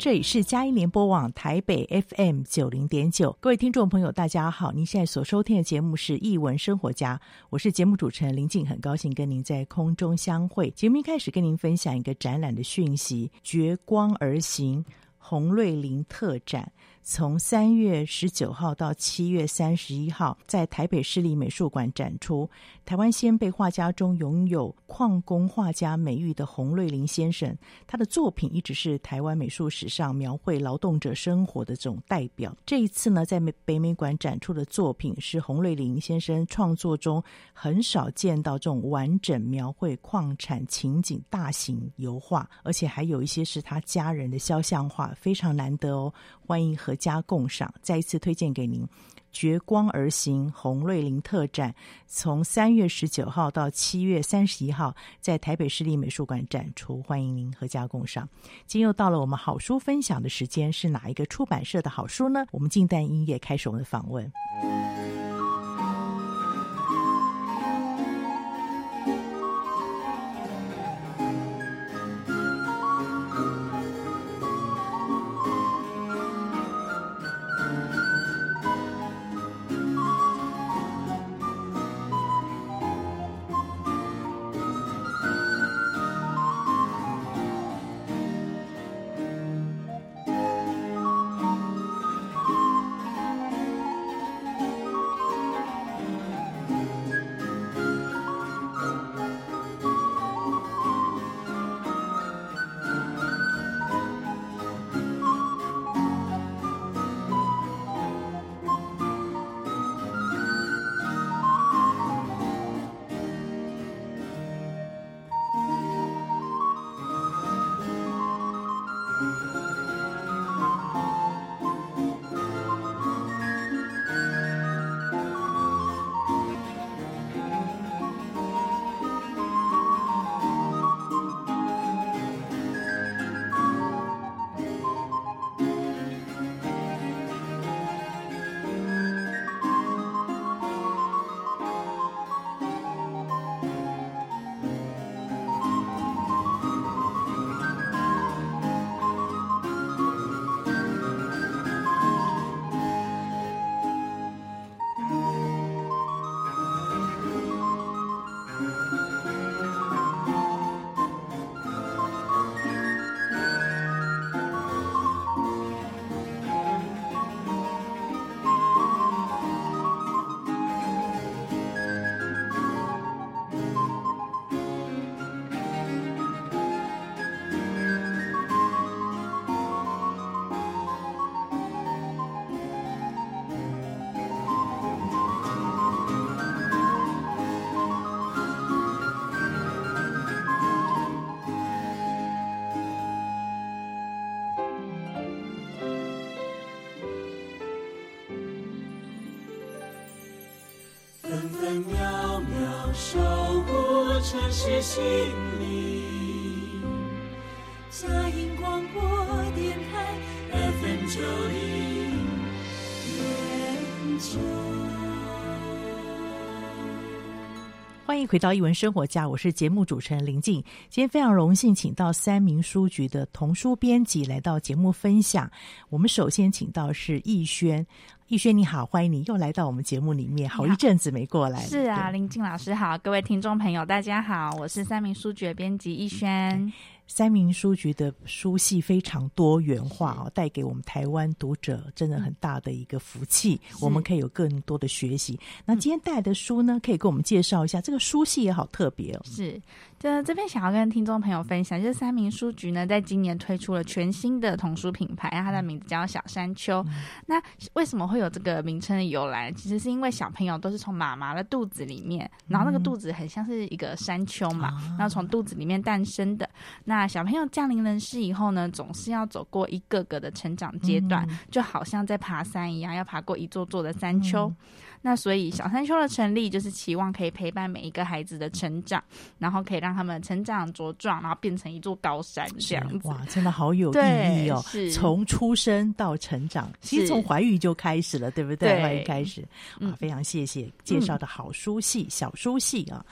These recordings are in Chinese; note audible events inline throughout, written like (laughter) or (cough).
这里是佳音联播网台北 FM 九零点九，各位听众朋友，大家好！您现在所收听的节目是《译文生活家》，我是节目主持人林静，很高兴跟您在空中相会。节目一开始跟您分享一个展览的讯息：绝光而行洪瑞林特展。从三月十九号到七月三十一号，在台北市立美术馆展出。台湾先辈画家中拥有矿工画家美誉的洪瑞麟先生，他的作品一直是台湾美术史上描绘劳动者生活的这种代表。这一次呢，在北美馆展出的作品是洪瑞麟先生创作中很少见到这种完整描绘矿产情景大型油画，而且还有一些是他家人的肖像画，非常难得哦。欢迎阖家共赏，再一次推荐给您。绝光而行红瑞林特展，从三月十九号到七月三十一号，在台北市立美术馆展出，欢迎您和家共赏。今又到了我们好书分享的时间，是哪一个出版社的好书呢？我们静待音乐开始我们的访问。是心。欢迎回到一文生活家，我是节目主持人林静。今天非常荣幸，请到三明书局的童书编辑来到节目分享。我们首先请到是逸轩。逸轩你好，欢迎你又来到我们节目里面，好一阵子没过来。是啊，林静老师好，各位听众朋友大家好，我是三明书局编辑逸轩。三明书局的书系非常多元化哦，带给我们台湾读者真的很大的一个福气，我们可以有更多的学习。那今天带来的书呢，可以给我们介绍一下，这个书系也好特别哦。是，这这边想要跟听众朋友分享，就是三民书局呢，在今年推出了全新的童书品牌，它的名字叫小山丘。嗯、那为什么会有这个名称的由来？其实是因为小朋友都是从妈妈的肚子里面，然后那个肚子很像是一个山丘嘛，嗯、然后从肚子里面诞生的。那那小朋友降临人世以后呢，总是要走过一个个的成长阶段，嗯、就好像在爬山一样，要爬过一座座的山丘。嗯、那所以小山丘的成立，就是期望可以陪伴每一个孩子的成长，然后可以让他们成长茁壮，然后变成一座高山这样子。哇，真的好有意义哦！是从出生到成长，其实从怀孕就开始了，对不对？怀孕开始，啊，非常谢谢介绍的好书系、嗯、小书系啊。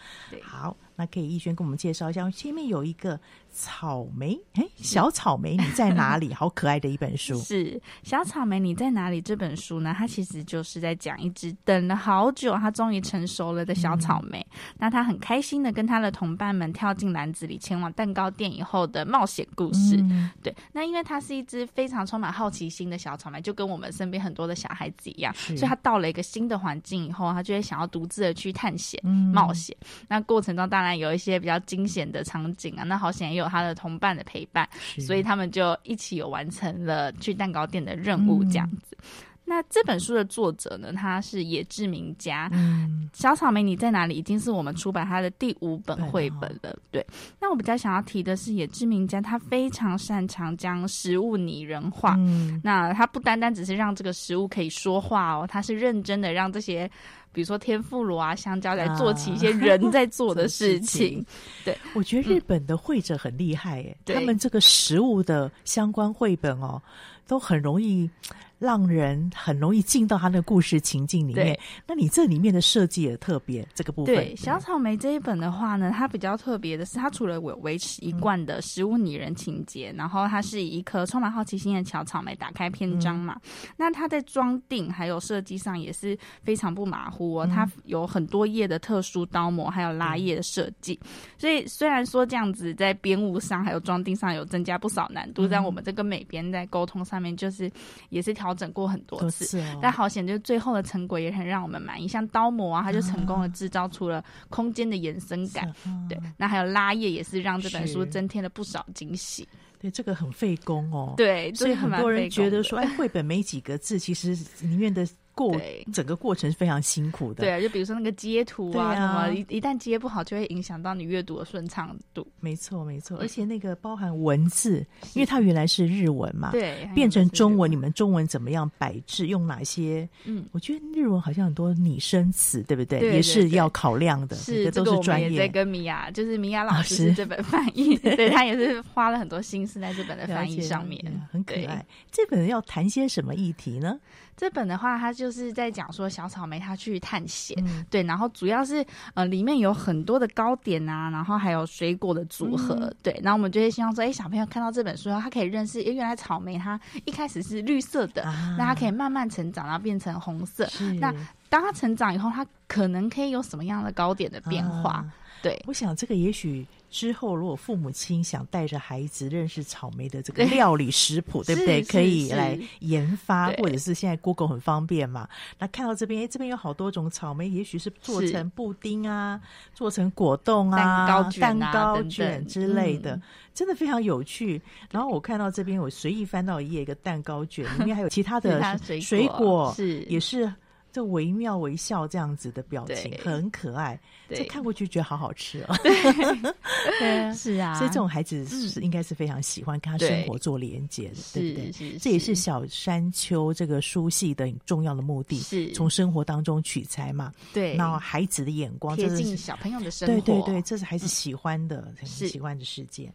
好。那可以逸轩跟我们介绍一下，前面有一个草莓，哎，小草莓你在哪里？好可爱的一本书。(laughs) 是小草莓你在哪里？这本书呢，它其实就是在讲一只等了好久，它终于成熟了的小草莓。嗯、那它很开心的跟它的同伴们跳进篮子里，前往蛋糕店以后的冒险故事。嗯、对，那因为它是一只非常充满好奇心的小草莓，就跟我们身边很多的小孩子一样，所以它到了一个新的环境以后，它就会想要独自的去探险、嗯、冒险。那过程中当然。有一些比较惊险的场景啊，那好险也有他的同伴的陪伴，所以他们就一起有完成了去蛋糕店的任务，这样子。嗯、那这本书的作者呢，他是野志明家。嗯，小草莓你在哪里？已经是我们出版他的第五本绘本了。对，那我比较想要提的是野志明家，他非常擅长将食物拟人化。嗯，那他不单单只是让这个食物可以说话哦，他是认真的让这些。比如说天妇罗啊，香蕉来做起一些人在做的 (laughs) 事情。啊、对，我觉得日本的绘者很厉害耶，嗯、他们这个食物的相关绘本哦，都很容易。让人很容易进到他那个故事情境里面。那你这里面的设计也特别，这个部分。对，小草莓这一本的话呢，它比较特别的是，它除了有维持一贯的食物拟人情节，嗯、然后它是以一颗充满好奇心的小草莓打开篇章嘛。嗯、那它在装订还有设计上也是非常不马虎哦。嗯、它有很多页的特殊刀模，还有拉页的设计。嗯、所以虽然说这样子在编务上还有装订上有增加不少难度，但、嗯、我们这个美编在沟通上面就是也是调。调整过很多次，哦、但好险，就是最后的成果也很让我们满意。像刀模啊，它就成功的制造出了空间的延伸感。啊、对，那还有拉页也是让这本书增添了不少惊喜。对，这个很费工哦。对，所以很多人觉得说，哎，绘本没几个字，其实里面的。过整个过程是非常辛苦的，对啊，就比如说那个截图啊，啊什么一一旦接不好，就会影响到你阅读的顺畅度。没错，没错，而且那个包含文字，因为它原来是日文嘛，对，变成中文，你们中文怎么样摆置，用哪些？嗯，我觉得日文好像很多拟声词，对不对？对对对，也是要考量的，是这都是专业。在跟米娅，就是米娅老师这本翻译，(laughs) 啊、对他也是花了很多心思在这本的翻译上面，很可爱。这本要谈些什么议题呢？这本的话，它就是在讲说小草莓它去探险，嗯、对，然后主要是呃里面有很多的糕点啊，然后还有水果的组合，嗯、对，然后我们就会希望说，哎，小朋友看到这本书后，他可以认识，哎，原来草莓它一开始是绿色的，啊、那它可以慢慢成长，然后变成红色。那当它成长以后，它可能可以有什么样的糕点的变化？啊、对，我想这个也许。之后，如果父母亲想带着孩子认识草莓的这个料理食谱，(laughs) 对，不对？可以来研发，或者是现在 Google 很方便嘛。那看到这边，哎，这边有好多种草莓，也许是做成布丁啊，做成果冻啊，蛋糕卷、啊、蛋糕卷之类的，真的非常有趣。然后我看到这边，我随意翻到一页，一个蛋糕卷里面还有其他的 (laughs) 水果，是也是。这惟妙惟肖这样子的表情很可爱，这看过去觉得好好吃哦。对，(laughs) 是啊，所以这种孩子是应该是非常喜欢跟他生活做连接的，对，对不对？这也是小山丘这个书系的重要的目的，是从生活当中取材嘛。对，然后孩子的眼光，贴近小朋友的生活，对对对，这是孩子喜欢的，喜欢的世界。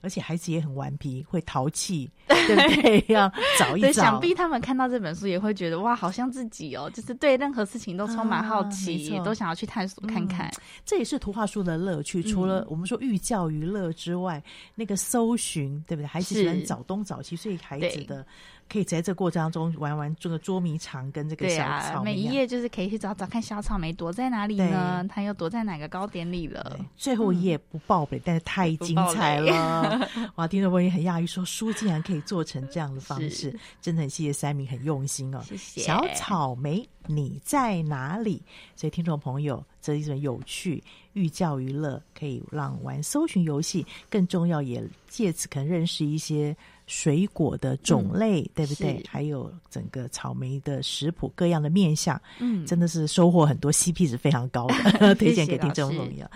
而且孩子也很顽皮，会淘气，(laughs) 对不对？要找一找。对，(laughs) 想必他们看到这本书也会觉得哇，好像自己哦，就是对任何事情都充满好奇，啊、都想要去探索看看。嗯、这也是图画书的乐趣。除了我们说寓教于乐之外，嗯、那个搜寻，对不对？孩子喜欢找东找西，所以孩子的。可以在这个过程当中玩玩这个捉迷藏，跟这个小草莓。每一页就是可以去找找看小草莓躲在哪里呢？它又躲在哪个糕点里了？最后一页不爆雷，但是太精彩了，(laughs) 哇，听众朋友很讶异，说书竟然可以做成这样的方式，真的很谢谢三明很用心哦。谢谢。小草莓，你在哪里？所以听众朋友，这一种有趣、寓教于乐，可以让玩搜寻游戏，更重要也借此可能认识一些。水果的种类，嗯、对不对？还有整个草莓的食谱，各样的面相，嗯，真的是收获很多，CP 值非常高的，(laughs) 推荐给听众朋友。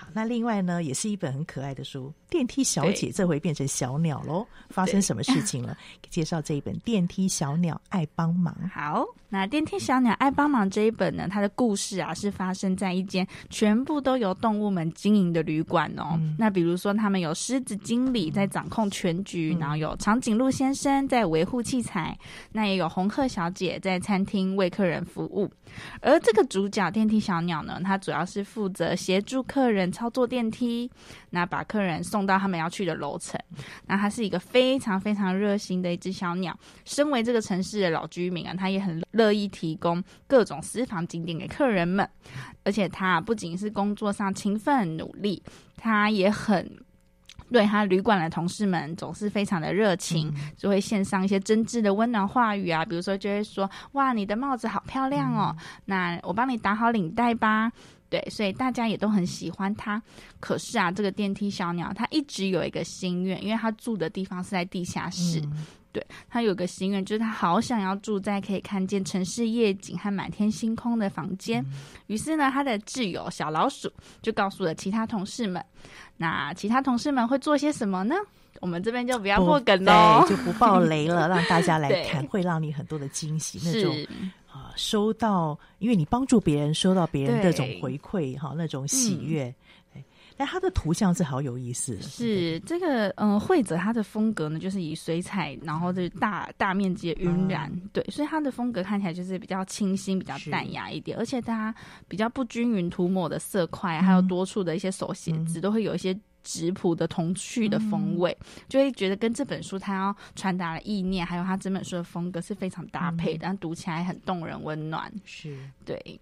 好，那另外呢，也是一本很可爱的书，《电梯小姐》这回变成小鸟喽，发生什么事情了？介绍这一本《电梯小鸟爱帮忙》。好，那《电梯小鸟爱帮忙》这一本呢，它的故事啊，是发生在一间全部都由动物们经营的旅馆哦。嗯、那比如说，他们有狮子经理在掌控全局，嗯、然后有。长颈鹿先生在维护器材，那也有红鹤小姐在餐厅为客人服务。而这个主角电梯小鸟呢，它主要是负责协助客人操作电梯，那把客人送到他们要去的楼层。那它是一个非常非常热心的一只小鸟。身为这个城市的老居民啊，它也很乐意提供各种私房景点给客人们。而且它不仅是工作上勤奋努力，它也很。对他旅馆的同事们总是非常的热情，嗯、就会献上一些真挚的温暖话语啊，比如说就会说：“哇，你的帽子好漂亮哦，嗯、那我帮你打好领带吧。”对，所以大家也都很喜欢他。可是啊，这个电梯小鸟它一直有一个心愿，因为他住的地方是在地下室。嗯对，他有个心愿，就是他好想要住在可以看见城市夜景和满天星空的房间。嗯、于是呢，他的挚友小老鼠就告诉了其他同事们。那其他同事们会做些什么呢？我们这边就不要破梗喽，就不爆雷了，让大家来 (laughs) 看，会让你很多的惊喜。那种收到，因为你帮助别人，收到别人那种回馈，哈，那种喜悦。嗯哎，他的图像是好有意思。是这个，嗯、呃，绘者他的风格呢，就是以水彩，然后就是大大面积的晕染，嗯、对，所以他的风格看起来就是比较清新、比较淡雅一点，而且它比较不均匀涂抹的色块，嗯、还有多处的一些手写字，嗯、都会有一些质朴的童趣的风味，嗯、就会觉得跟这本书它要传达的意念，还有它整本书的风格是非常搭配的，嗯、但读起来很动人、温暖。是对。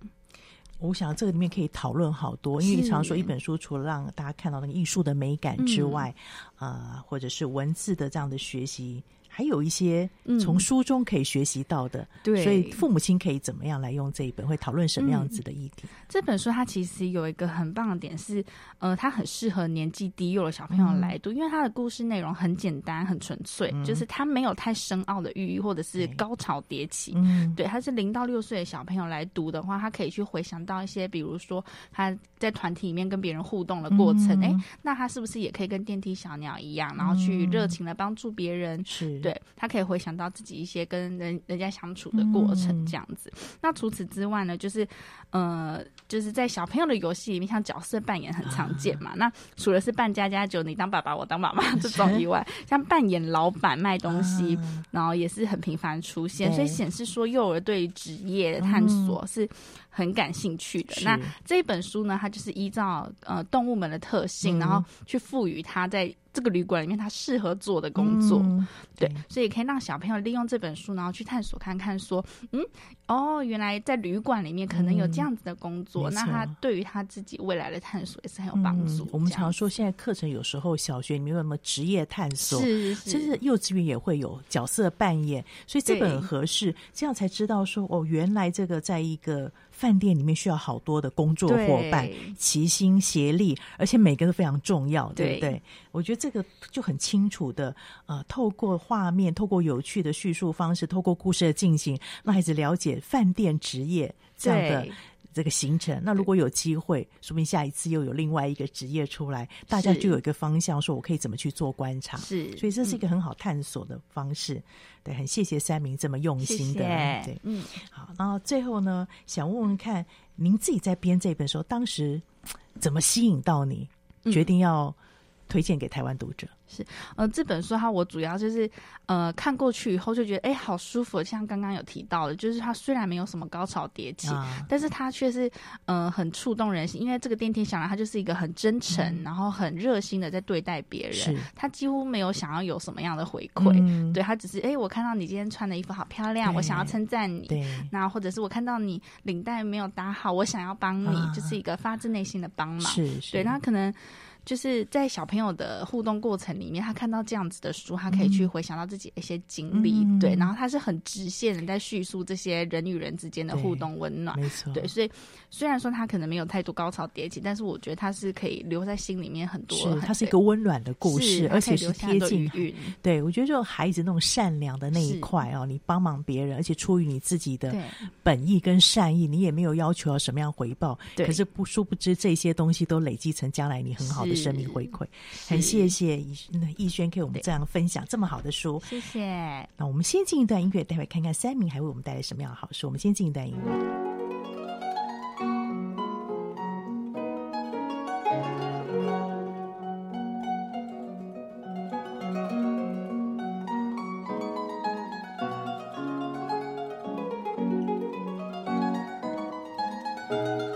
我想这个里面可以讨论好多，因为常说一本书除了让大家看到那个艺术的美感之外，嗯、呃，或者是文字的这样的学习。还有一些从书中可以学习到的，嗯、对，所以父母亲可以怎么样来用这一本？会讨论什么样子的议题？嗯、这本书它其实有一个很棒的点是，呃，它很适合年纪低幼的小朋友来读，嗯、因为它的故事内容很简单、很纯粹，嗯、就是它没有太深奥的寓意或者是高潮迭起。嗯，对，它是零到六岁的小朋友来读的话，他可以去回想到一些，比如说他在团体里面跟别人互动的过程，哎、嗯，那他是不是也可以跟电梯小鸟一样，然后去热情的帮助别人？是。对，他可以回想到自己一些跟人人家相处的过程，这样子。嗯、那除此之外呢，就是呃，就是在小朋友的游戏里面，像角色扮演很常见嘛。啊、那除了是扮家家酒，你当爸爸，我当妈妈 (laughs) 这种以外，像扮演老板卖东西，啊、然后也是很频繁出现，所以显示说幼儿对于职业的探索是很感兴趣的。嗯、那这一本书呢，它就是依照呃动物们的特性，嗯、然后去赋予它在。这个旅馆里面，它适合做的工作，嗯、对，所以可以让小朋友利用这本书，然后去探索看看，说，嗯，哦，原来在旅馆里面可能有这样子的工作，嗯、那他对于他自己未来的探索也是很有帮助、嗯。我们常说，现在课程有时候小学里面有什么职业探索，是，是，甚至幼稚园也会有角色扮演，所以这本很合适，这样才知道说，哦，原来这个在一个。饭店里面需要好多的工作伙伴，齐心协力，而且每个都非常重要，对不对？对，我觉得这个就很清楚的，呃，透过画面，透过有趣的叙述方式，透过故事的进行，让孩子了解饭店职业这样的。这个行程，那如果有机会，对说不定下一次又有另外一个职业出来，大家就有一个方向，说我可以怎么去做观察。是，所以这是一个很好探索的方式。嗯、对，很谢谢三明这么用心的。谢谢对，嗯，好。然后最后呢，想问问看，您自己在编这本书，当时怎么吸引到你，决定要推荐给台湾读者？是，呃，这本书哈，我主要就是，呃，看过去以后就觉得，哎，好舒服。像刚刚有提到的，就是它虽然没有什么高潮迭起，啊、但是它却是，呃，很触动人心。因为这个电梯小鸟，它就是一个很真诚，嗯、然后很热心的在对待别人。是，他几乎没有想要有什么样的回馈。嗯、对，他只是，哎，我看到你今天穿的衣服好漂亮，我想要称赞你。那或者是我看到你领带没有打好，我想要帮你，啊、就是一个发自内心的帮忙。是，是对，那可能。就是在小朋友的互动过程里面，他看到这样子的书，他可以去回想到自己的一些经历，嗯、对，然后他是很直线的在叙述这些人与人之间的互动温暖，没错，对，所以虽然说他可能没有太多高潮迭起，但是我觉得他是可以留在心里面很多，是，它是一个温暖的故事，而且是贴近，对，我觉得就孩子那种善良的那一块哦，你帮忙别人，而且出于你自己的本意跟善意，你也没有要求要什么样回报，对，可是不殊不知这些东西都累积成将来你很好的生命回馈，很谢谢逸轩给我们这样分享这么好的书，谢谢。那我们先进一段音乐，待会看看三明还为我们带来什么样的好书。我们先进一段音乐。是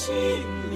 心。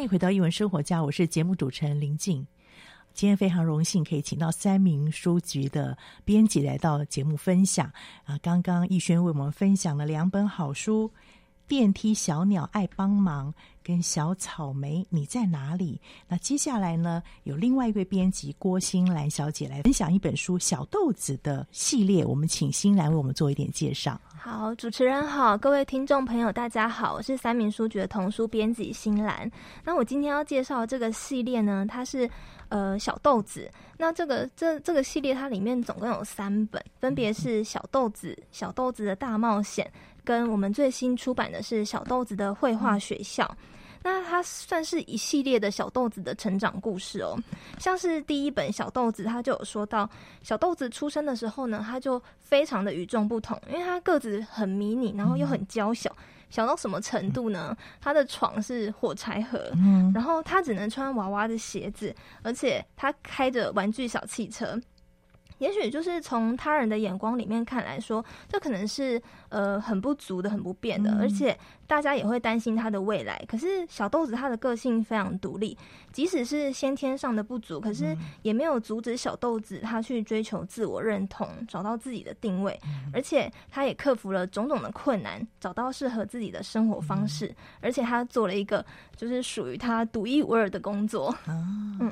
欢迎回到一文生活家，我是节目主持人林静。今天非常荣幸可以请到三名书局的编辑来到节目分享啊。刚刚逸轩为我们分享了两本好书。电梯小鸟爱帮忙，跟小草莓你在哪里？那接下来呢，有另外一位编辑郭欣兰小姐来分享一本书《小豆子》的系列。我们请欣兰为我们做一点介绍。好，主持人好，各位听众朋友，大家好，我是三民书局的童书编辑心兰。那我今天要介绍这个系列呢，它是呃小豆子。那这个这这个系列它里面总共有三本，分别是小豆子、小豆子的大冒险。跟我们最新出版的是小豆子的绘画学校，那它算是一系列的小豆子的成长故事哦。像是第一本小豆子，它就有说到小豆子出生的时候呢，他就非常的与众不同，因为他个子很迷你，然后又很娇小，小到什么程度呢？他的床是火柴盒，然后他只能穿娃娃的鞋子，而且他开着玩具小汽车。也许就是从他人的眼光里面看来说，这可能是呃很不足的、很不便的，而且大家也会担心他的未来。可是小豆子他的个性非常独立，即使是先天上的不足，可是也没有阻止小豆子他去追求自我认同，找到自己的定位。而且他也克服了种种的困难，找到适合自己的生活方式。而且他做了一个就是属于他独一无二的工作。嗯。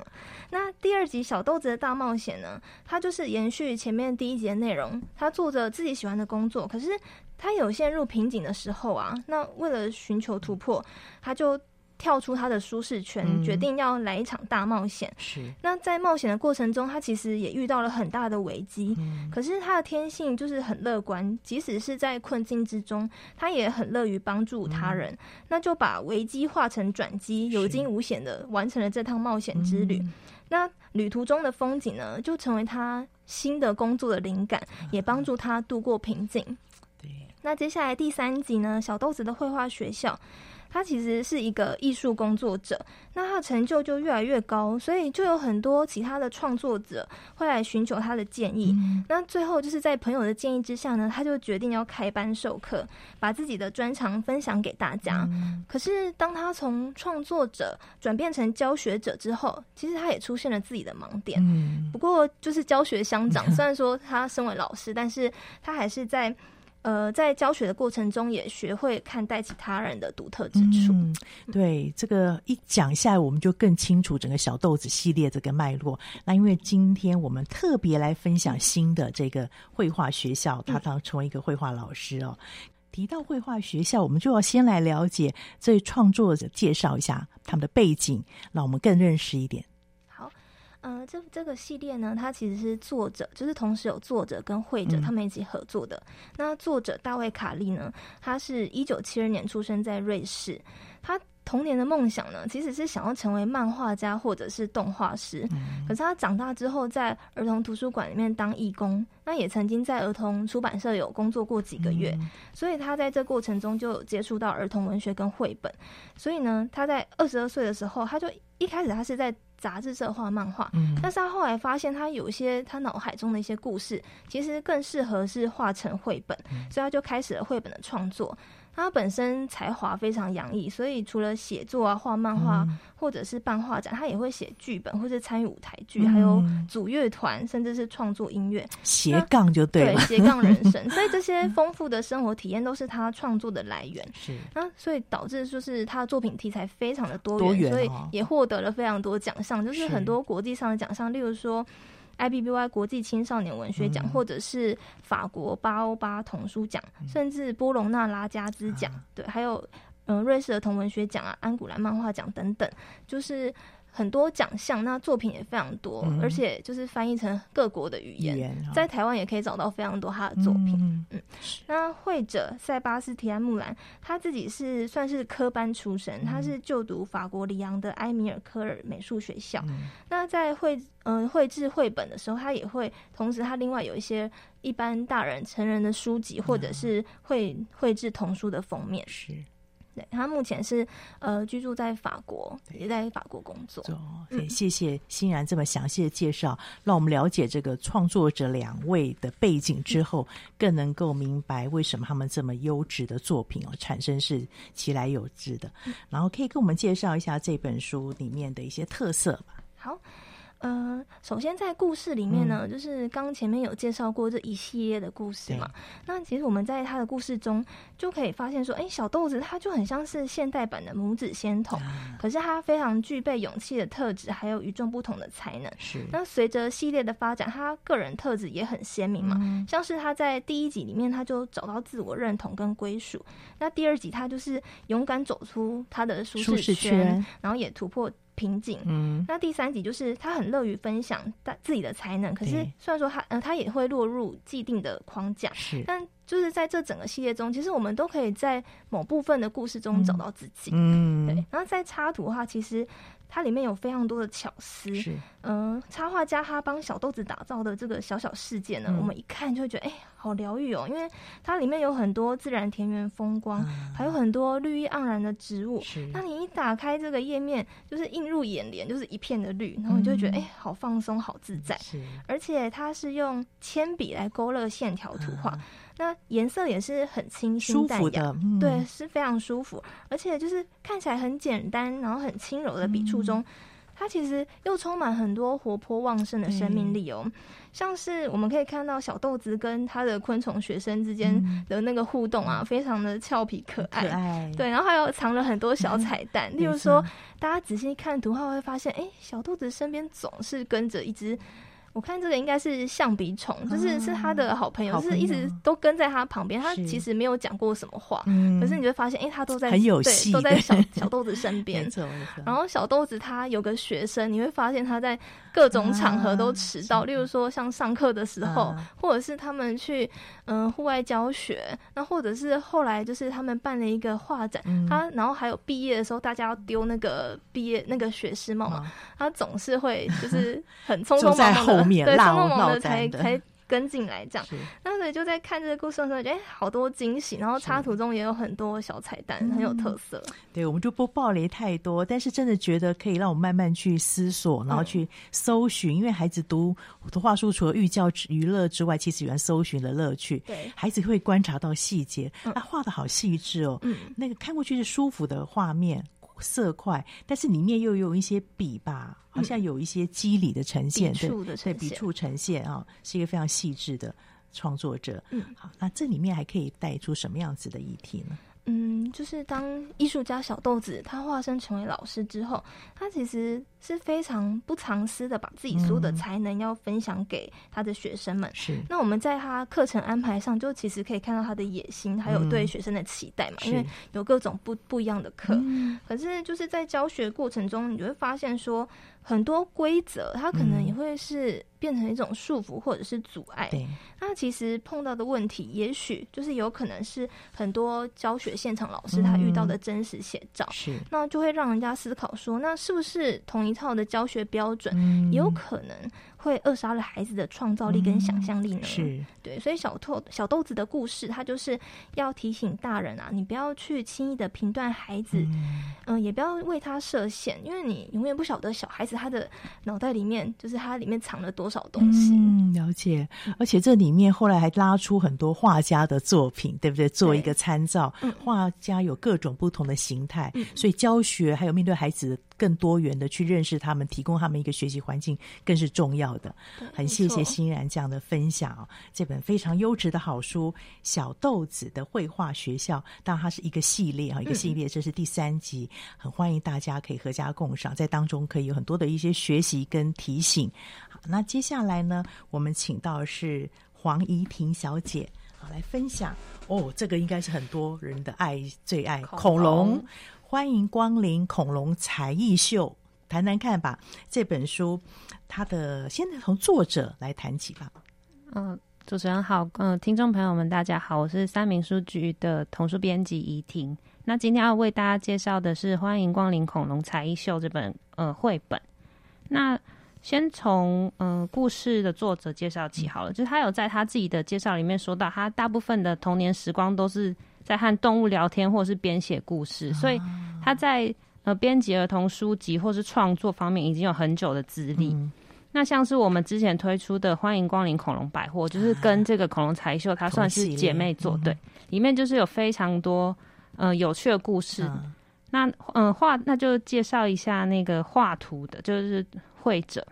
那第二集《小豆子的大冒险》呢？他就是延续前面第一节内容。他做着自己喜欢的工作，可是他有陷入瓶颈的时候啊。那为了寻求突破，他就。跳出他的舒适圈，决定要来一场大冒险。是、嗯，那在冒险的过程中，他其实也遇到了很大的危机。嗯、可是他的天性就是很乐观，即使是在困境之中，他也很乐于帮助他人。嗯、那就把危机化成转机，有惊无险的完成了这趟冒险之旅。嗯、那旅途中的风景呢，就成为他新的工作的灵感，嗯、也帮助他度过瓶颈。对，那接下来第三集呢，小豆子的绘画学校。他其实是一个艺术工作者，那他的成就就越来越高，所以就有很多其他的创作者会来寻求他的建议。嗯、那最后就是在朋友的建议之下呢，他就决定要开班授课，把自己的专长分享给大家。嗯、可是当他从创作者转变成教学者之后，其实他也出现了自己的盲点。嗯、不过就是教学相长，(laughs) 虽然说他身为老师，但是他还是在。呃，在教学的过程中，也学会看待其他人的独特之处。嗯，对，这个一讲下来，我们就更清楚整个小豆子系列这个脉络。那因为今天我们特别来分享新的这个绘画学校，他当成为一个绘画老师哦。嗯，提到绘画学校，我们就要先来了解这创作者，介绍一下他们的背景，让我们更认识一点。呃，这这个系列呢，它其实是作者，就是同时有作者跟绘者他们一起合作的。嗯、那作者大卫卡利呢，他是一九七二年出生在瑞士，他童年的梦想呢，其实是想要成为漫画家或者是动画师。嗯、可是他长大之后，在儿童图书馆里面当义工，那也曾经在儿童出版社有工作过几个月，嗯、所以他在这过程中就有接触到儿童文学跟绘本。所以呢，他在二十二岁的时候，他就一开始他是在。杂志社画漫画，嗯，但是他后来发现，他有一些他脑海中的一些故事，其实更适合是画成绘本，所以他就开始了绘本的创作。他本身才华非常洋溢，所以除了写作啊、画漫画，嗯、或者是办画展，他也会写剧本，或是参与舞台剧，嗯、还有组乐团，甚至是创作音乐。斜杠就对了，对，斜杠人生。(laughs) 所以这些丰富的生活体验都是他创作的来源。是啊，所以导致就是他的作品题材非常的多元，多元哦、所以也获得了非常多奖项，就是很多国际上的奖项，例如说。IBBY 国际青少年文学奖，嗯、或者是法国巴欧巴童书奖，嗯、甚至波隆纳拉加兹奖，啊、对，还有嗯瑞士儿童文学奖啊，安古兰漫画奖等等，就是。很多奖项，那作品也非常多，嗯、而且就是翻译成各国的语言，语言在台湾也可以找到非常多他的作品。嗯，嗯，那会者塞巴斯提安穆兰，他自己是算是科班出身，嗯、他是就读法国里昂的埃米尔科尔美术学校。嗯、那在绘嗯绘制绘本的时候，他也会同时他另外有一些一般大人成人的书籍，或者是绘绘制童书的封面。是。对，他目前是呃居住在法国，也在法国工作。对，谢谢欣然这么详细的介绍，让我们了解这个创作者两位的背景之后，更能够明白为什么他们这么优质的作品哦产生是其来有之的。然后可以跟我们介绍一下这本书里面的一些特色吧。好。呃，首先在故事里面呢，嗯、就是刚前面有介绍过这一系列的故事嘛。那其实我们在他的故事中就可以发现说，哎，小豆子他就很像是现代版的母子仙童，啊、可是他非常具备勇气的特质，还有与众不同的才能。是。那随着系列的发展，他个人特质也很鲜明嘛，嗯、像是他在第一集里面他就找到自我认同跟归属，那第二集他就是勇敢走出他的舒适圈，舒适圈然后也突破。瓶颈。嗯，那第三集就是他很乐于分享他自己的才能，可是虽然说他呃他也会落入既定的框架，是，但就是在这整个系列中，其实我们都可以在某部分的故事中找到自己。嗯，对。然后在插图的话，其实。它里面有非常多的巧思，是，嗯、呃，插画家他帮小豆子打造的这个小小世界呢，嗯、我们一看就会觉得，哎、欸，好疗愈哦，因为它里面有很多自然田园风光，嗯、还有很多绿意盎然的植物。是，那你一打开这个页面，就是映入眼帘，就是一片的绿，然后你就会觉得，哎、嗯欸，好放松，好自在。是，而且它是用铅笔来勾勒线条图画。嗯那颜色也是很清新淡雅，嗯、对，是非常舒服，而且就是看起来很简单，然后很轻柔的笔触中，嗯、它其实又充满很多活泼旺盛的生命力哦。嗯、像是我们可以看到小豆子跟他的昆虫学生之间的那个互动啊，嗯、非常的俏皮可爱，可爱对，然后还有藏了很多小彩蛋，嗯、例如说，大家仔细看图画会发现，哎、欸，小豆子身边总是跟着一只。我看这个应该是象鼻虫，就是是他的好朋友，就是一直都跟在他旁边。他其实没有讲过什么话，可是你就会发现，哎，他都在，对，都在小 (laughs) 小豆子身边。然后小豆子他有个学生，你会发现他在各种场合都迟到，例如说像上课的时候，或者是他们去嗯户外教学，那或者是后来就是他们办了一个画展，他然后还有毕业的时候，大家要丢那个毕业那个学士帽嘛，他总是会就是很匆匆忙忙的。对，匆匆忙的才才跟进来这样，那所以就在看这个故事的时候，觉得哎，好多惊喜，然后插图中也有很多小彩蛋，很有特色。对，我们就不暴雷太多，但是真的觉得可以让我们慢慢去思索，然后去搜寻，因为孩子读图画书除了寓教于乐之外，其实喜欢搜寻的乐趣。对，孩子会观察到细节，他画的好细致哦，嗯，那个看过去是舒服的画面。色块，但是里面又有一些笔吧，好像有一些肌理的呈现，对，对，笔触呈现啊，是一个非常细致的创作者。嗯，好，那这里面还可以带出什么样子的议题呢？嗯，就是当艺术家小豆子他化身成为老师之后，他其实是非常不藏私的，把自己所有的才能要分享给他的学生们。是，那我们在他课程安排上，就其实可以看到他的野心，还有对学生的期待嘛。因为有各种不不一样的课，可是就是在教学过程中，你就会发现说，很多规则它可能也会是。变成一种束缚或者是阻碍，对。那其实碰到的问题，也许就是有可能是很多教学现场老师他遇到的真实写照，是、嗯、那就会让人家思考说，那是不是同一套的教学标准，嗯、有可能会扼杀了孩子的创造力跟想象力呢？嗯、是对，所以小豆小豆子的故事，他就是要提醒大人啊，你不要去轻易的评断孩子，嗯、呃，也不要为他设限，因为你永远不晓得小孩子他的脑袋里面，就是他里面藏了多。少东西？嗯，了解。而且这里面后来还拉出很多画家的作品，对不对？做一个参照。画家有各种不同的形态，嗯、所以教学还有面对孩子更多元的去认识他们，提供他们一个学习环境，更是重要的。很谢谢欣然这样的分享。这本非常优质的好书《小豆子的绘画学校》，当然它是一个系列啊，一个系列，这是第三集，很欢迎大家可以合家共赏，在当中可以有很多的一些学习跟提醒。好，那接下来呢，我们请到的是黄怡婷小姐，好来分享哦。这个应该是很多人的爱最爱恐龙，欢迎光临恐龙才艺秀，谈谈看吧。这本书，它的现在从作者来谈起吧。嗯，主持人好，嗯，听众朋友们大家好，我是三民书局的童书编辑怡婷。那今天要为大家介绍的是《欢迎光临恐龙才艺秀》这本呃绘本。那先从嗯、故事的作者介绍起好了，就是他有在他自己的介绍里面说到，他大部分的童年时光都是在和动物聊天，或是编写故事，所以他在呃编辑儿童书籍或是创作方面已经有很久的资历。嗯那像是我们之前推出的《欢迎光临恐龙百货》，就是跟这个恐龙才秀，它算是姐妹作，对，里面就是有非常多呃有趣的故事。嗯、那嗯画，那就介绍一下那个画图的，就是绘者，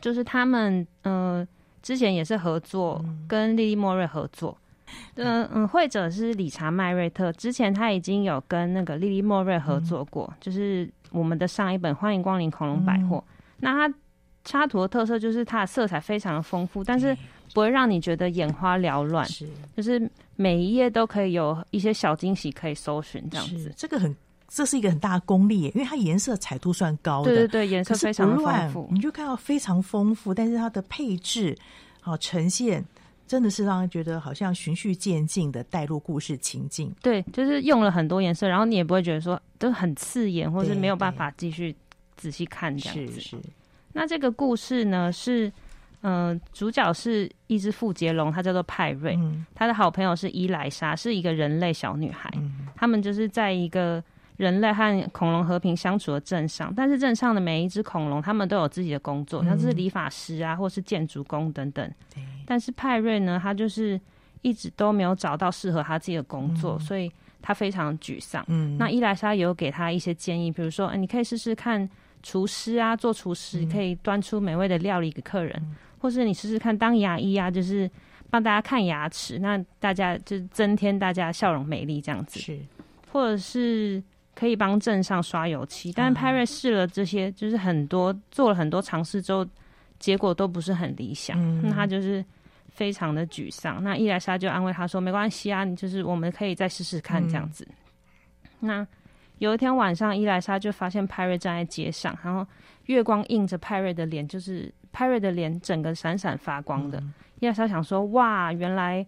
就是他们嗯、呃、之前也是合作，跟莉莉莫瑞合作。(laughs) 嗯嗯，会者是理查麦瑞特，之前他已经有跟那个莉莉莫瑞合作过，嗯、就是我们的上一本《欢迎光临恐龙百货》嗯。那他。插图的特色就是它的色彩非常的丰富，但是不会让你觉得眼花缭乱，是就是每一页都可以有一些小惊喜可以搜寻这样子。这个很，这是一个很大的功力，因为它颜色彩度算高的，对对对，颜色非常丰富，你就看到非常丰富，但是它的配置好呈现，真的是让人觉得好像循序渐进的带入故事情境。对，就是用了很多颜色，然后你也不会觉得说都很刺眼，或是没有办法继续仔细看这样子。是。是那这个故事呢，是，嗯、呃，主角是一只富杰龙，它叫做派瑞，他、嗯、的好朋友是伊莱莎，是一个人类小女孩。嗯、他们就是在一个人类和恐龙和平相处的镇上，但是镇上的每一只恐龙，他们都有自己的工作，像是理发师啊，或是建筑工等等。嗯、但是派瑞呢，他就是一直都没有找到适合他自己的工作，嗯、所以他非常沮丧。嗯，那伊莱莎也有给他一些建议，比如说，哎，你可以试试看。厨师啊，做厨师可以端出美味的料理给客人，嗯、或是你试试看当牙医啊，就是帮大家看牙齿，那大家就是增添大家笑容美丽这样子。是，或者是可以帮镇上刷油漆。但是派瑞试了这些，就是很多做了很多尝试之后，结果都不是很理想，嗯、那他就是非常的沮丧。那伊莱莎就安慰他说：“没关系啊，你就是我们可以再试试看这样子。嗯”那。有一天晚上，伊莱莎就发现派瑞站在街上，然后月光映着派瑞的脸，就是派瑞的脸整个闪闪发光的。嗯、伊莱莎想说：“哇，原来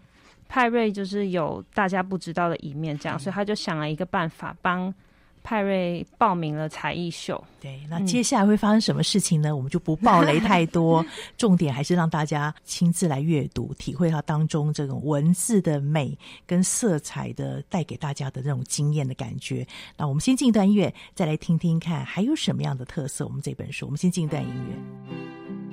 派瑞就是有大家不知道的一面，这样，嗯、所以他就想了一个办法帮。”派瑞报名了才艺秀，对，那接下来会发生什么事情呢？嗯、我们就不爆雷太多，(laughs) 重点还是让大家亲自来阅读，体会它当中这种文字的美跟色彩的带给大家的那种惊艳的感觉。那我们先进一段音乐，再来听听看还有什么样的特色。我们这本书，我们先进一段音乐。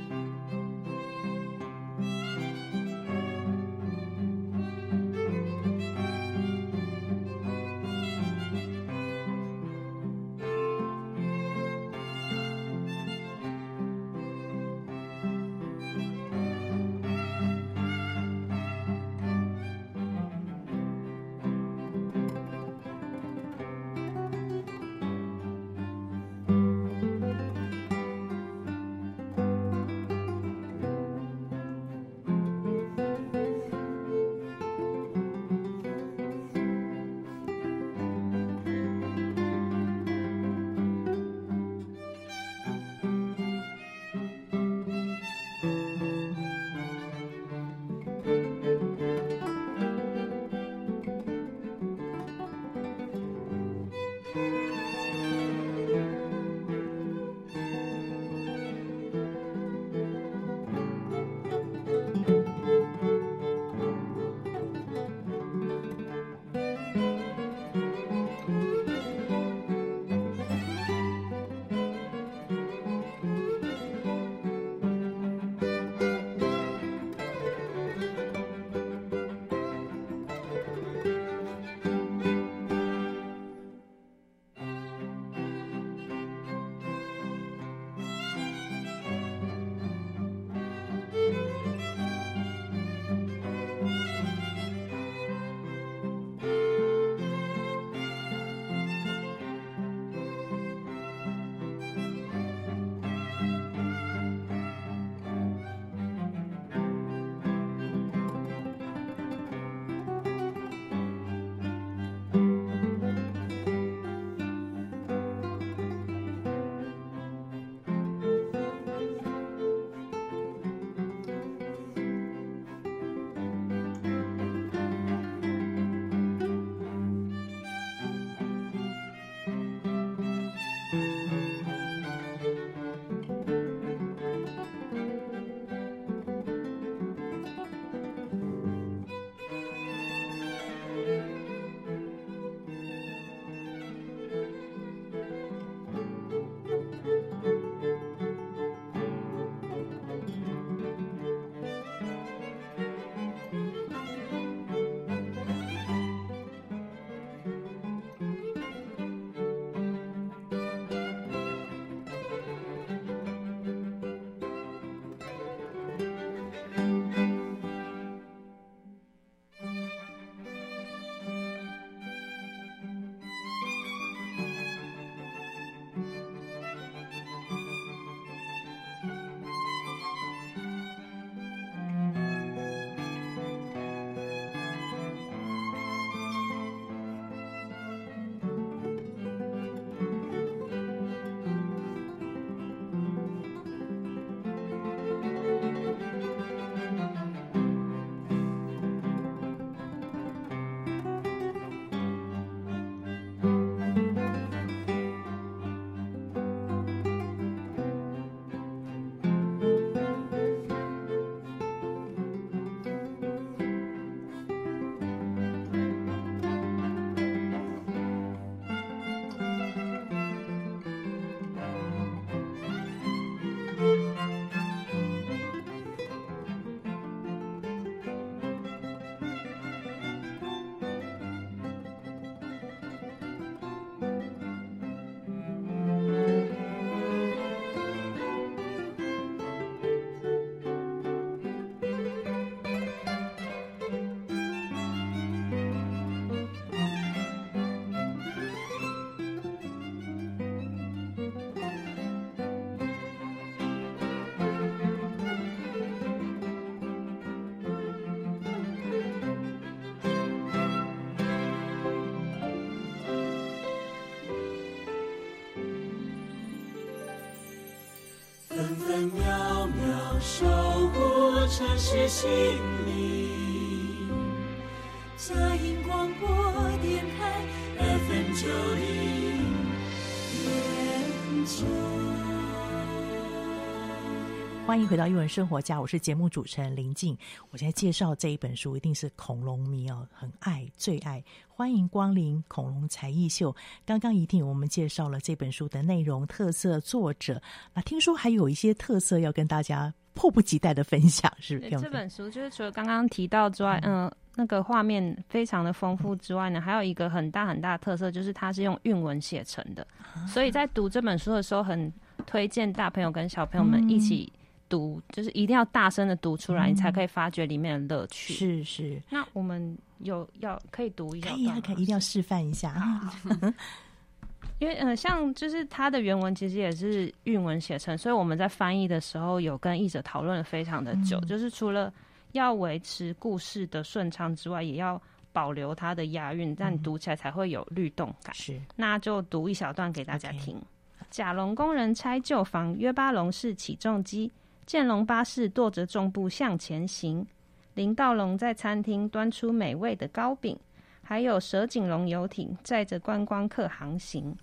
守护城市心灵。佳音广播电台 FM 九零。欢迎回到《艺文生活家》，我是节目主持人林静。我现在介绍这一本书，一定是恐龙迷哦，很爱最爱。欢迎光临恐龙才艺秀。刚刚一定我们介绍了这本书的内容、特色、作者。那听说还有一些特色要跟大家迫不及待的分享，是不是？这本书就是除了刚刚提到之外，嗯、呃，那个画面非常的丰富之外呢，还有一个很大很大的特色，就是它是用韵文写成的。所以在读这本书的时候，很推荐大朋友跟小朋友们一起。读就是一定要大声的读出来，嗯，你才可以发掘里面的乐趣。是是，那我们有要可以读一下，可以啊，可以，一定要示范一下啊。(laughs) 因为呃，像就是它的原文其实也是韵文写成，所以我们在翻译的时候有跟译者讨论了非常的久，嗯，就是除了要维持故事的顺畅之外，也要保留它的押韵，这样你读起来才会有律动感。是，那就读一小段给大家听。甲龙工人拆旧房，约巴龙式起重机。剑龙巴士跺着重步向前行，林道龙在餐厅端出美味的糕饼，还有蛇颈龙游艇载着观光客航行。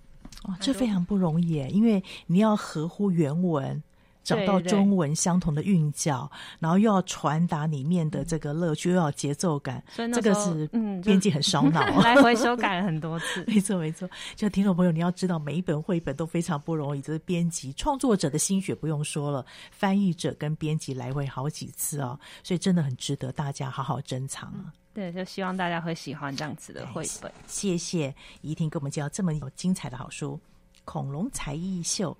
哇，这非常不容易耶，因为你要合乎原文。找到中文相同的韵脚，然后又要传达里面的这个乐趣，又要节奏感，所以这个是嗯，编辑很烧脑，(laughs) (laughs) 来回修改了很多次。没错，没错。就听众朋友，你要知道，每一本绘本都非常不容易，这是编辑创作者的心血不用说了，翻译者跟编辑来回好几次哦，所以真的很值得大家好好珍藏啊。对，就希望大家会喜欢这样子的绘本。谢谢怡婷给我们介绍这么有精彩的好书《恐龙才艺秀》。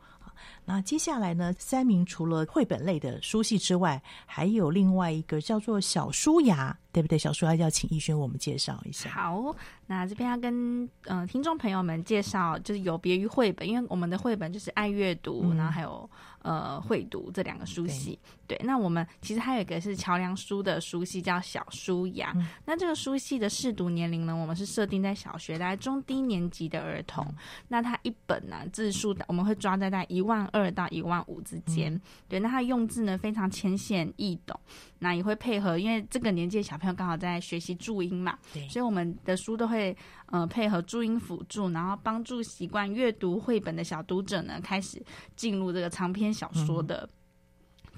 那接下来呢？三名除了绘本类的书系之外，还有另外一个叫做小书牙，对不对？小书牙要请逸轩我们介绍一下。好，那这边要跟嗯、呃、听众朋友们介绍，就是有别于绘本，因为我们的绘本就是爱阅读，嗯、然后还有。呃，会读这两个书系，对，那我们其实还有一个是桥梁书的书系，叫小书雅。嗯、那这个书系的试读年龄呢，我们是设定在小学，大概中低年级的儿童。嗯、那它一本呢字数，我们会抓在在一万二到一万五之间。嗯、对，那它用字呢非常浅显易懂，那也会配合，因为这个年纪的小朋友刚好在学习注音嘛，对，所以我们的书都会呃配合注音辅助，然后帮助习惯阅读绘本的小读者呢，开始进入这个长篇小说的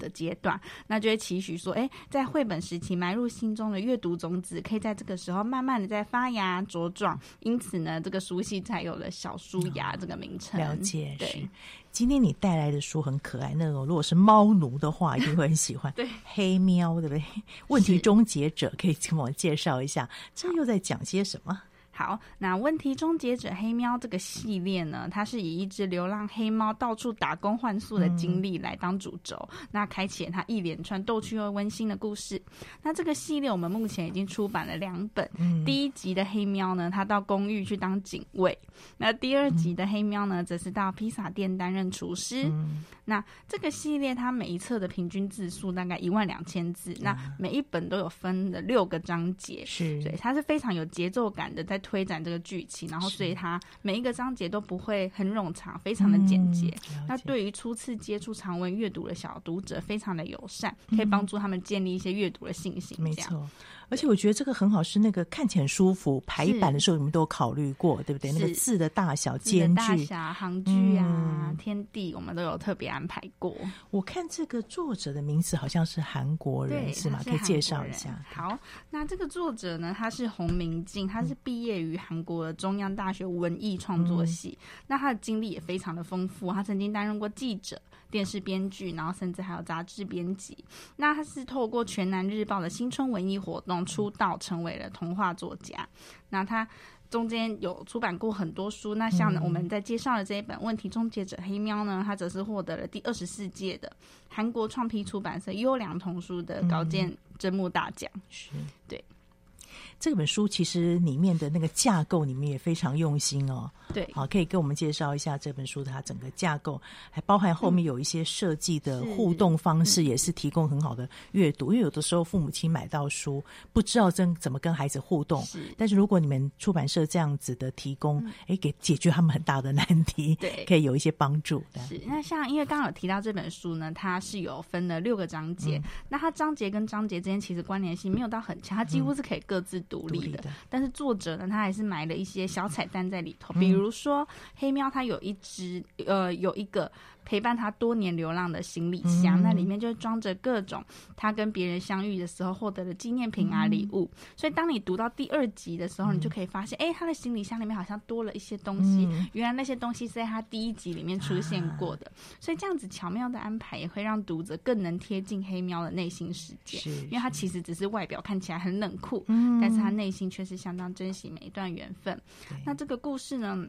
的阶段，那就会期许说，哎，在绘本时期埋入心中的阅读种子，可以在这个时候慢慢的在发芽茁壮。因此呢，这个书系才有了“小书芽”这个名称。了解，对。是今天你带来的书很可爱，那种如果是猫奴的话，一定会很喜欢。(laughs) 对，黑喵，对不对？(laughs) 问题终结者可以请我介绍一下，这又在讲些什么？好，那问题终结者黑喵这个系列呢，它是以一只流浪黑猫到处打工换宿的经历来当主轴，嗯、那开启了它一连串逗趣又温馨的故事。那这个系列我们目前已经出版了两本，嗯、第一集的黑喵呢，它到公寓去当警卫；那第二集的黑喵呢，则是到披萨店担任厨师。嗯、那这个系列它每一册的平均字数大概一万两千字，嗯、那每一本都有分了六个章节，是，所以它是非常有节奏感的，在。推展这个剧情，然后所以它每一个章节都不会很冗长，非常的简洁。嗯、那对于初次接触长文阅读的小读者，非常的友善，可以帮助他们建立一些阅读的信心。没错。而且我觉得这个很好，是那个看起来很舒服。排版的时候你们都有考虑过，对不对？那个字的大小、间距、行距啊、天地，我们都有特别安排过。我看这个作者的名字好像是韩国人，是吗？可以介绍一下。好，那这个作者呢，他是洪明静，他是毕业于韩国的中央大学文艺创作系。那他的经历也非常的丰富，他曾经担任过记者。电视编剧，然后甚至还有杂志编辑。那他是透过全南日报的新春文艺活动出道，成为了童话作家。那他中间有出版过很多书。那像我们在介绍的这一本《问题终结者黑喵》呢，他则是获得了第二十四届的韩国创批出版社优良童书的稿件真木大奖。是对。这本书其实里面的那个架构你们也非常用心哦。对，好，可以跟我们介绍一下这本书它整个架构，还包含后面有一些设计的互动方式，也是提供很好的阅读。因为有的时候父母亲买到书不知道怎怎么跟孩子互动，是。但是如果你们出版社这样子的提供，哎，给解决他们很大的难题，对，可以有一些帮助。是。那像因为刚刚有提到这本书呢，它是有分了六个章节，嗯、那它章节跟章节之间其实关联性没有到很强，它几乎是可以各自独立的。嗯、但是作者呢，他还是埋了一些小彩蛋在里头，比如。比如说，黑喵它有一只，呃，有一个。陪伴他多年流浪的行李箱，嗯、那里面就装着各种他跟别人相遇的时候获得的纪念品啊、礼、嗯、物。所以当你读到第二集的时候，嗯、你就可以发现，哎、欸，他的行李箱里面好像多了一些东西。嗯、原来那些东西是在他第一集里面出现过的。啊、所以这样子巧妙的安排，也会让读者更能贴近黑喵的内心世界。是，因为他其实只是外表看起来很冷酷，嗯、但是他内心却是相当珍惜每一段缘分。那这个故事呢？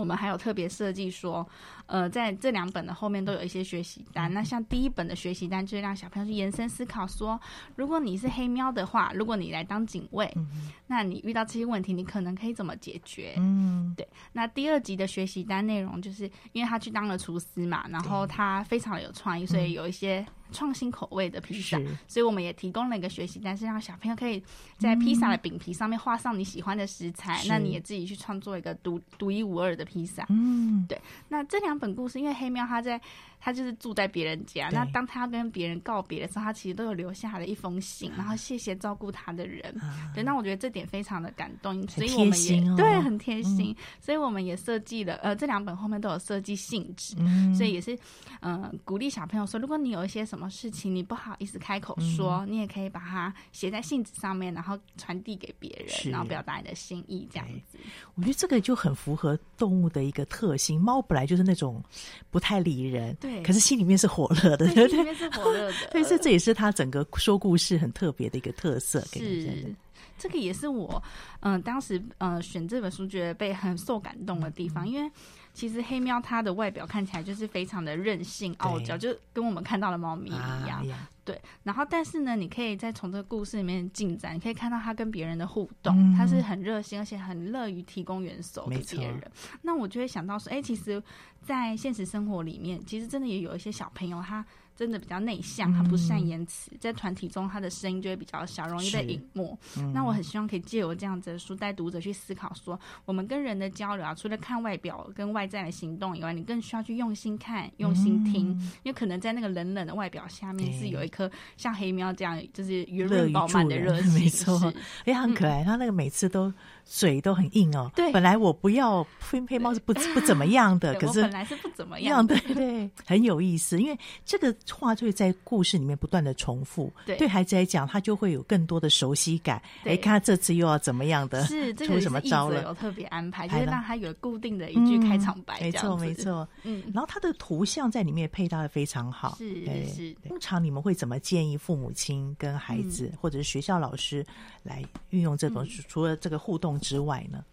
我们还有特别设计说，呃，在这两本的后面都有一些学习单。那像第一本的学习单，就是让小朋友去延伸思考说，如果你是黑喵的话，如果你来当警卫，嗯、那你遇到这些问题，你可能可以怎么解决？嗯，对。那第二集的学习单内容，就是因为他去当了厨师嘛，然后他非常的有创意，所以有一些。创新口味的披萨，所以我们也提供了一个学习单，是让小朋友可以在披萨的饼皮上面画上你喜欢的食材，是那你也自己去创作一个独独一无二的披萨。嗯，对。那这两本故事，因为黑喵它在。他就是住在别人家，那当他跟别人告别的时候，他其实都有留下了一封信，然后谢谢照顾他的人。啊、对，那我觉得这点非常的感动，所以我们也、哦、对很贴心，嗯、所以我们也设计了呃这两本后面都有设计信纸，嗯、所以也是嗯、呃、鼓励小朋友说，如果你有一些什么事情你不好意思开口说，嗯、你也可以把它写在信纸上面，然后传递给别人，然后表达你的心意这样子。我觉得这个就很符合动物的一个特性，猫本来就是那种不太理人。对。可是心里面是火热的，对，对，对，心里面是火热的。(laughs) 对，这这也是他整个说故事很特别的一个特色。是，这个也是我嗯、呃、当时嗯、呃、选这本书觉得被很受感动的地方，嗯、因为。其实黑喵它的外表看起来就是非常的任性傲娇，就跟我们看到的猫咪一样。啊、对，然后但是呢，你可以再从这个故事里面进展，你可以看到他跟别人的互动，它、嗯、是很热心，而且很乐于提供援手给别人。错那我就会想到说，哎，其实，在现实生活里面，其实真的也有一些小朋友他。真的比较内向，他不善言辞，嗯、在团体中他的声音就会比较小，容易被隐没。嗯、那我很希望可以借由这样子的书带读者去思考说，说我们跟人的交流啊，除了看外表跟外在的行动以外，你更需要去用心看、用心听，嗯、因为可能在那个冷冷的外表下面是有一颗像黑喵这样就是圆润饱满的热 (laughs) 情。没错，哎，很可爱，他、嗯、那个每次都。嘴都很硬哦，对，本来我不要黑黑猫是不 (laughs) 不怎么样的，可是本来是不怎么样，(laughs) 对对，很有意思，因为这个话就会在故事里面不断的重复，对。对孩子来讲，他就会有更多的熟悉感。哎，看他这次又要怎么样的，是出什么招了？有特别安排，就是让他有固定的一句开场白，没错没错，嗯，然后他的图像在里面配搭的非常好，是是。通常你们会怎么建议父母亲跟孩子或者是学校老师来运用这种除了这个互动之外呢？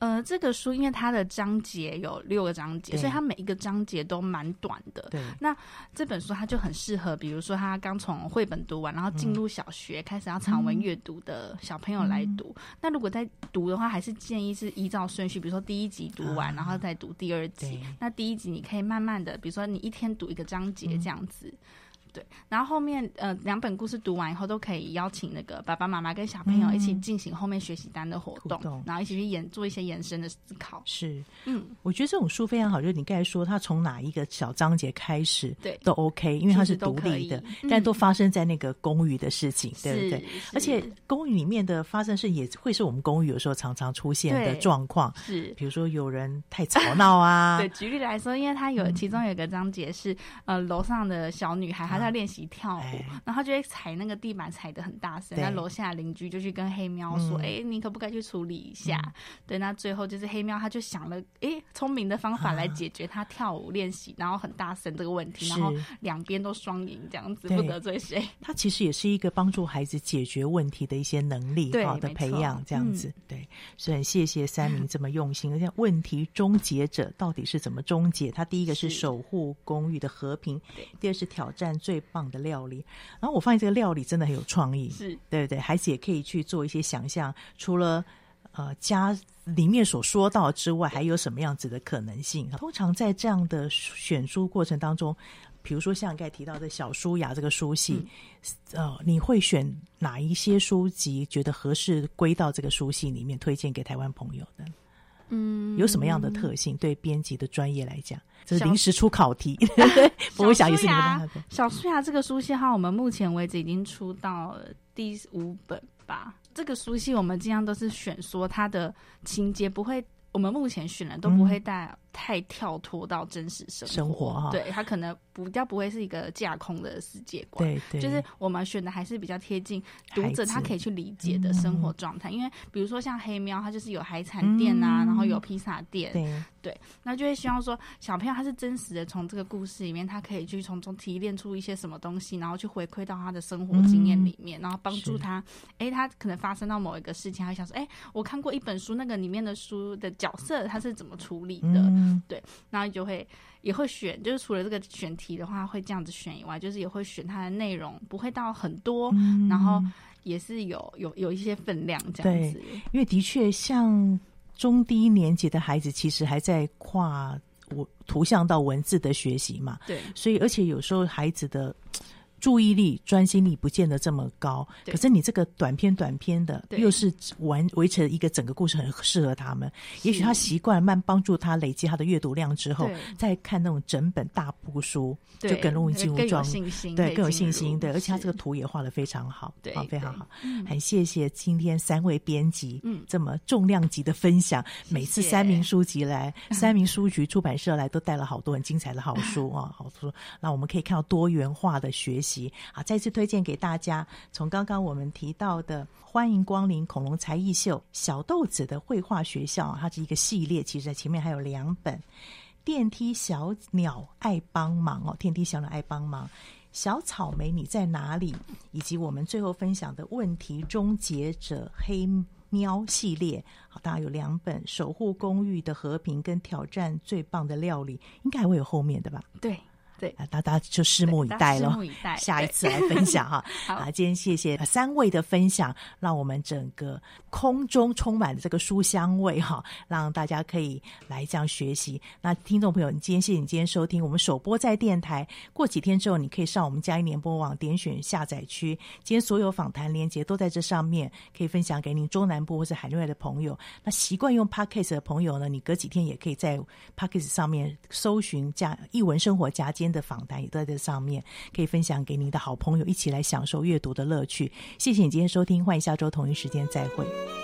呃，这个书因为它的章节有六个章节，所以它每一个章节都蛮短的。对，那这本书它就很适合，比如说他刚从绘本读完，然后进入小学，嗯、开始要长文阅读的小朋友来读。嗯、那如果在读的话，还是建议是依照顺序，比如说第一集读完，嗯、然后再读第二集。那第一集你可以慢慢的，比如说你一天读一个章节这样子。嗯对，然后后面呃两本故事读完以后，都可以邀请那个爸爸妈妈跟小朋友一起进行后面学习单的活动，嗯、然后一起去演做一些延伸的思考。是，嗯，我觉得这种书非常好，就是你刚才说它从哪一个小章节开始，对，都 OK，因为它是独立的，嗯、但都发生在那个公寓的事情，对不对？而且公寓里面的发生事也会是我们公寓有时候常常出现的状况，是，比如说有人太吵闹啊。(laughs) 对，举例来说，因为它有其中有一个章节是、嗯、呃楼上的小女孩，她在练习跳舞，哎、然后他就会踩那个地板，踩得很大声。那楼下邻居就去跟黑喵说：“哎、嗯，你可不可以去处理一下？”嗯、对，那最后就是黑喵，他就想了哎聪明的方法来解决他跳舞练习，啊、然后很大声这个问题，然后两边都双赢，这样子不得罪谁。他其实也是一个帮助孩子解决问题的一些能力好的培养，这样子。嗯、对，所以很谢谢三明这么用心。而且问题终结者到底是怎么终结？他第一个是守护公寓的和平，是第二是挑战最。最棒的料理。然后我发现这个料理真的很有创意，是对不对？孩子也可以去做一些想象，除了呃家里面所说到之外，还有什么样子的可能性？通常在这样的选书过程当中，比如说像刚才提到的小书雅这个书系，嗯、呃，你会选哪一些书籍？觉得合适归到这个书系里面，推荐给台湾朋友的？嗯，有什么样的特性？对编辑的专业来讲，这是临时出考题。(laughs) (laughs) 小我想也是你们的。小书雅这个书系号，我们目前为止已经出到了第五本吧。这个书系我们尽量都是选说它的情节不会，我们目前选的都不会带。嗯太跳脱到真实生活，生活哈，对，他可能比较不会是一个架空的世界观，对对，就是我们选的还是比较贴近读者他可以去理解的生活状态。因为比如说像黑喵，它就是有海产店啊，然后有披萨店，对对，那就会希望说小朋友他是真实的从这个故事里面，他可以去从中提炼出一些什么东西，然后去回馈到他的生活经验里面，然后帮助他。哎，他可能发生到某一个事情，他会想说，哎，我看过一本书，那个里面的书的角色他是怎么处理的？嗯，对，然后就会也会选，就是除了这个选题的话会这样子选以外，就是也会选它的内容不会到很多，嗯、然后也是有有有一些分量这样子。因为的确，像中低年级的孩子，其实还在跨我图像到文字的学习嘛，对，所以而且有时候孩子的。注意力、专心力不见得这么高，可是你这个短篇、短篇的，又是完维持一个整个故事，很适合他们。也许他习惯慢帮助他累积他的阅读量之后，再看那种整本大部书，就更容易进入状态，对，更有信心。对，而且他这个图也画得非常好，对，非常好。很谢谢今天三位编辑，嗯，这么重量级的分享。每次三明书籍来，(laughs) 三明书局出版社来，都带了好多很精彩的好书 (laughs) 啊，好书。那我们可以看到多元化的学习。好，再次推荐给大家。从刚刚我们提到的“欢迎光临恐龙才艺秀”小豆子的绘画学校，它是一个系列。其实，在前面还有两本《电梯小鸟爱帮忙》哦，《电梯小鸟爱帮忙》、《小草莓你在哪里》，以及我们最后分享的问题终结者黑喵系列。好，大家有两本《守护公寓的和平》跟《挑战最棒的料理》，应该还会有后面的吧？对。对，大家就拭目以待了。(laughs) 下一次来分享哈。(laughs) 好，今天谢谢三位的分享，让我们整个空中充满了这个书香味哈，让大家可以来这样学习。那听众朋友，你今天谢谢你今天收听我们首播在电台，过几天之后你可以上我们佳音联播网点选下载区，今天所有访谈连接都在这上面，可以分享给您中南部或是海内外的朋友。那习惯用 Podcast 的朋友呢，你隔几天也可以在 Podcast 上面搜寻家译文生活家今天的访谈也都在这上面，可以分享给你的好朋友，一起来享受阅读的乐趣。谢谢你今天收听，欢迎下周同一时间再会。